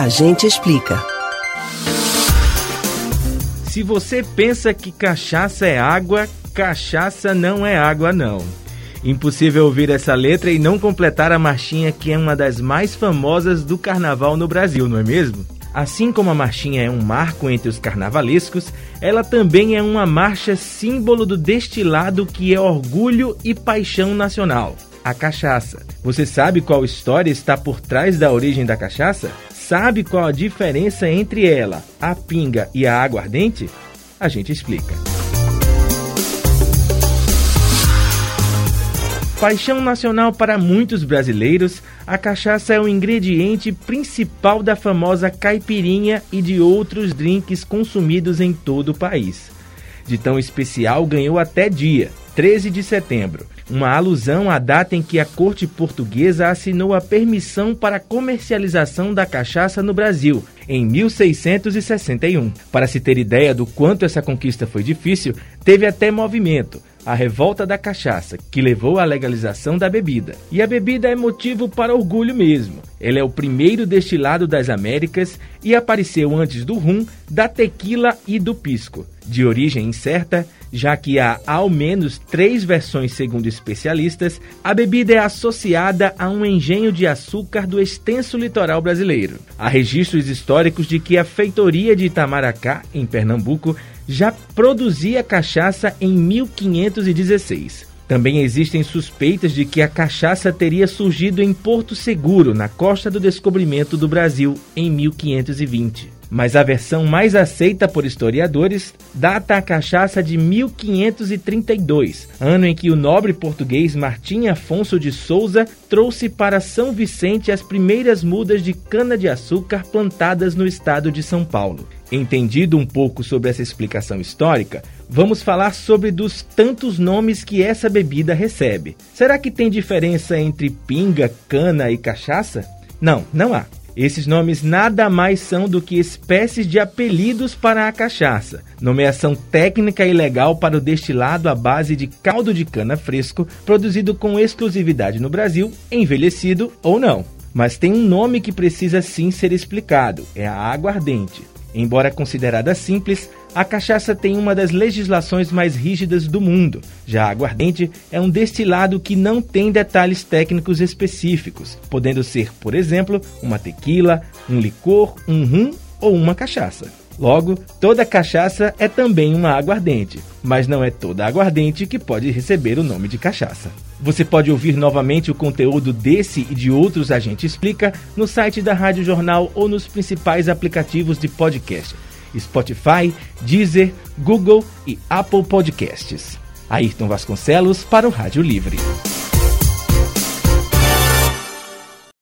A gente explica. Se você pensa que cachaça é água, cachaça não é água não. Impossível ouvir essa letra e não completar a marchinha que é uma das mais famosas do carnaval no Brasil, não é mesmo? Assim como a marchinha é um marco entre os carnavalescos, ela também é uma marcha símbolo do destilado que é orgulho e paixão nacional, a cachaça. Você sabe qual história está por trás da origem da cachaça? Sabe qual a diferença entre ela, a pinga e a aguardente? A gente explica. Paixão nacional para muitos brasileiros, a cachaça é o ingrediente principal da famosa caipirinha e de outros drinks consumidos em todo o país. De tão especial ganhou até dia, 13 de setembro, uma alusão à data em que a corte portuguesa assinou a permissão para a comercialização da cachaça no Brasil, em 1661. Para se ter ideia do quanto essa conquista foi difícil, teve até movimento a revolta da cachaça, que levou à legalização da bebida. E a bebida é motivo para orgulho mesmo. Ele é o primeiro destilado das Américas e apareceu antes do rum, da tequila e do pisco. De origem incerta, já que há ao menos três versões segundo especialistas, a bebida é associada a um engenho de açúcar do extenso litoral brasileiro. Há registros históricos de que a feitoria de Itamaracá, em Pernambuco, já produzia cachaça em 1516. Também existem suspeitas de que a cachaça teria surgido em Porto Seguro, na costa do descobrimento do Brasil, em 1520 mas a versão mais aceita por historiadores data a cachaça de 1532, ano em que o nobre português Martim Afonso de Souza trouxe para São Vicente as primeiras mudas de cana-de-açúcar plantadas no estado de São Paulo. Entendido um pouco sobre essa explicação histórica, vamos falar sobre dos tantos nomes que essa bebida recebe. Será que tem diferença entre pinga, cana e cachaça? Não, não há. Esses nomes nada mais são do que espécies de apelidos para a cachaça, nomeação técnica e legal para o destilado à base de caldo de cana fresco, produzido com exclusividade no Brasil, envelhecido ou não. Mas tem um nome que precisa sim ser explicado: é a aguardente. Embora considerada simples, a cachaça tem uma das legislações mais rígidas do mundo. Já a aguardente é um destilado que não tem detalhes técnicos específicos, podendo ser, por exemplo, uma tequila, um licor, um rum ou uma cachaça. Logo, toda cachaça é também uma aguardente, mas não é toda aguardente que pode receber o nome de cachaça. Você pode ouvir novamente o conteúdo desse e de outros A Gente Explica no site da Rádio Jornal ou nos principais aplicativos de podcast: Spotify, Deezer, Google e Apple Podcasts. Ayrton Vasconcelos para o Rádio Livre.